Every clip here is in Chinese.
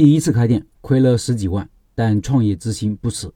第一次开店亏了十几万，但创业之心不死。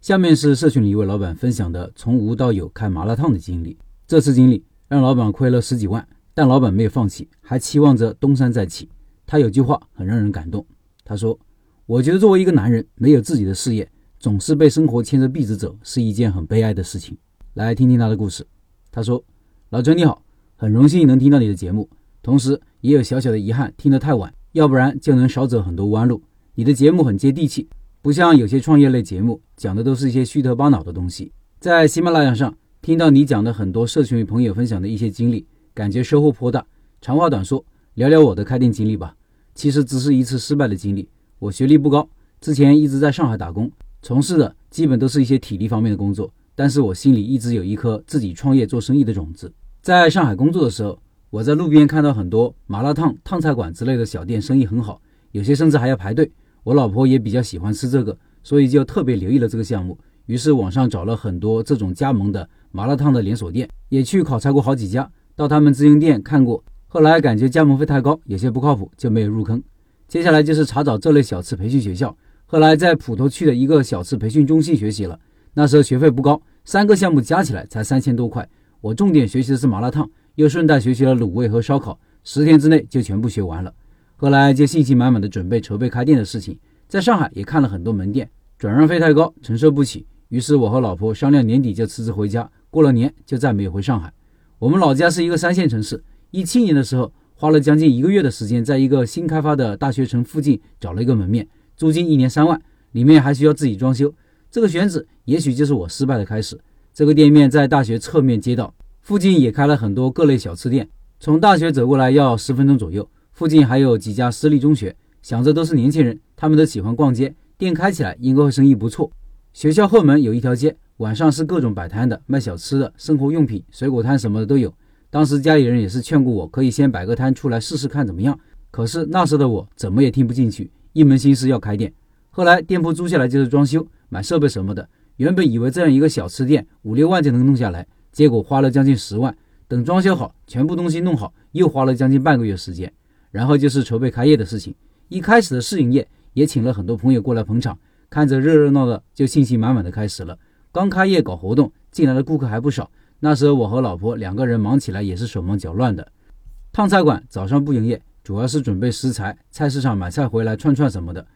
下面是社群里一位老板分享的从无到有开麻辣烫的经历。这次经历让老板亏了十几万，但老板没有放弃，还期望着东山再起。他有句话很让人感动，他说：“我觉得作为一个男人，没有自己的事业，总是被生活牵着鼻子走，是一件很悲哀的事情。”来听听他的故事。他说：“老陈你好，很荣幸能听到你的节目，同时也有小小的遗憾，听得太晚。”要不然就能少走很多弯路。你的节目很接地气，不像有些创业类节目讲的都是一些虚头巴脑的东西。在喜马拉雅上听到你讲的很多社群与朋友分享的一些经历，感觉收获颇大。长话短说，聊聊我的开店经历吧。其实只是一次失败的经历。我学历不高，之前一直在上海打工，从事的基本都是一些体力方面的工作。但是我心里一直有一颗自己创业做生意的种子。在上海工作的时候。我在路边看到很多麻辣烫、烫菜馆之类的小店，生意很好，有些甚至还要排队。我老婆也比较喜欢吃这个，所以就特别留意了这个项目。于是网上找了很多这种加盟的麻辣烫的连锁店，也去考察过好几家，到他们直营店看过。后来感觉加盟费太高，有些不靠谱，就没有入坑。接下来就是查找这类小吃培训学校，后来在普陀区的一个小吃培训中心学习了。那时候学费不高，三个项目加起来才三千多块。我重点学习的是麻辣烫。又顺带学习了卤味和烧烤，十天之内就全部学完了。后来就信心满满的准备筹备开店的事情，在上海也看了很多门店，转让费太高，承受不起。于是我和老婆商量，年底就辞职回家，过了年就再没有回上海。我们老家是一个三线城市，一七年的时候花了将近一个月的时间，在一个新开发的大学城附近找了一个门面，租金一年三万，里面还需要自己装修。这个选址也许就是我失败的开始。这个店面在大学侧面街道。附近也开了很多各类小吃店，从大学走过来要十分钟左右。附近还有几家私立中学，想着都是年轻人，他们都喜欢逛街，店开起来应该会生意不错。学校后门有一条街，晚上是各种摆摊的，卖小吃的、生活用品、水果摊什么的都有。当时家里人也是劝过我，可以先摆个摊出来试试看怎么样。可是那时的我怎么也听不进去，一门心思要开店。后来店铺租下来就是装修、买设备什么的。原本以为这样一个小吃店五六万就能弄下来。结果花了将近十万，等装修好，全部东西弄好，又花了将近半个月时间。然后就是筹备开业的事情。一开始的试营业也请了很多朋友过来捧场，看着热热闹闹，就信心满满的开始了。刚开业搞活动，进来的顾客还不少。那时候我和老婆两个人忙起来也是手忙脚乱的。烫菜馆早上不营业，主要是准备食材，菜市场买菜回来串串什么的。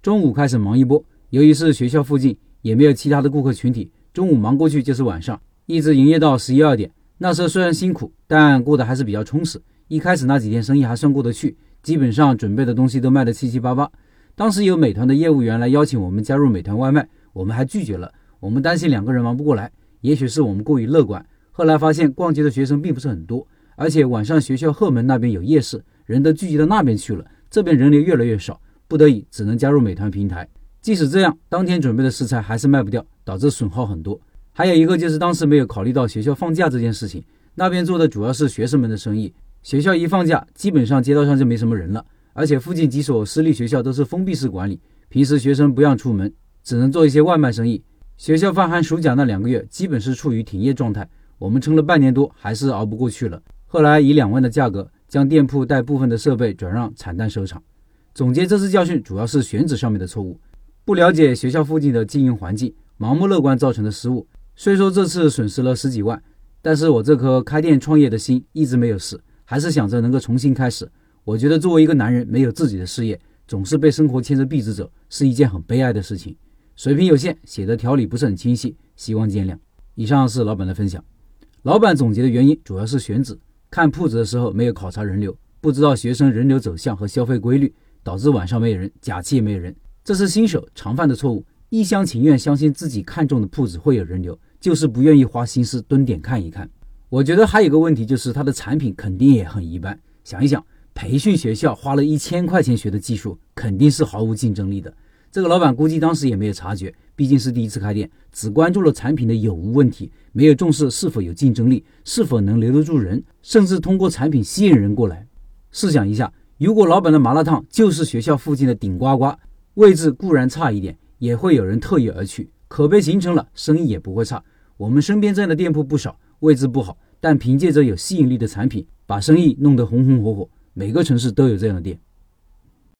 中午开始忙一波，由于是学校附近，也没有其他的顾客群体，中午忙过去就是晚上。一直营业到十一二点，那时候虽然辛苦，但过得还是比较充实。一开始那几天生意还算过得去，基本上准备的东西都卖得七七八八。当时有美团的业务员来邀请我们加入美团外卖，我们还拒绝了。我们担心两个人忙不过来，也许是我们过于乐观。后来发现逛街的学生并不是很多，而且晚上学校后门那边有夜市，人都聚集到那边去了，这边人流越来越少，不得已只能加入美团平台。即使这样，当天准备的食材还是卖不掉，导致损耗很多。还有一个就是当时没有考虑到学校放假这件事情，那边做的主要是学生们的生意。学校一放假，基本上街道上就没什么人了，而且附近几所私立学校都是封闭式管理，平时学生不让出门，只能做一些外卖生意。学校放寒暑假那两个月，基本是处于停业状态。我们撑了半年多，还是熬不过去了。后来以两万的价格将店铺带部分的设备转让，惨淡收场。总结这次教训，主要是选址上面的错误，不了解学校附近的经营环境，盲目乐观造成的失误。虽说这次损失了十几万，但是我这颗开店创业的心一直没有死，还是想着能够重新开始。我觉得作为一个男人，没有自己的事业，总是被生活牵着鼻子走，是一件很悲哀的事情。水平有限，写的条理不是很清晰，希望见谅。以上是老板的分享。老板总结的原因主要是选址，看铺子的时候没有考察人流，不知道学生人流走向和消费规律，导致晚上没有人，假期也没有人，这是新手常犯的错误。一厢情愿相信自己看中的铺子会有人流。就是不愿意花心思蹲点看一看。我觉得还有个问题就是他的产品肯定也很一般。想一想，培训学校花了一千块钱学的技术，肯定是毫无竞争力的。这个老板估计当时也没有察觉，毕竟是第一次开店，只关注了产品的有无问题，没有重视是否有竞争力，是否能留得住人，甚至通过产品吸引人过来。试想一下，如果老板的麻辣烫就是学校附近的顶呱呱，位置固然差一点，也会有人特意而去。口碑形成了，生意也不会差。我们身边这样的店铺不少，位置不好，但凭借着有吸引力的产品，把生意弄得红红火火。每个城市都有这样的店。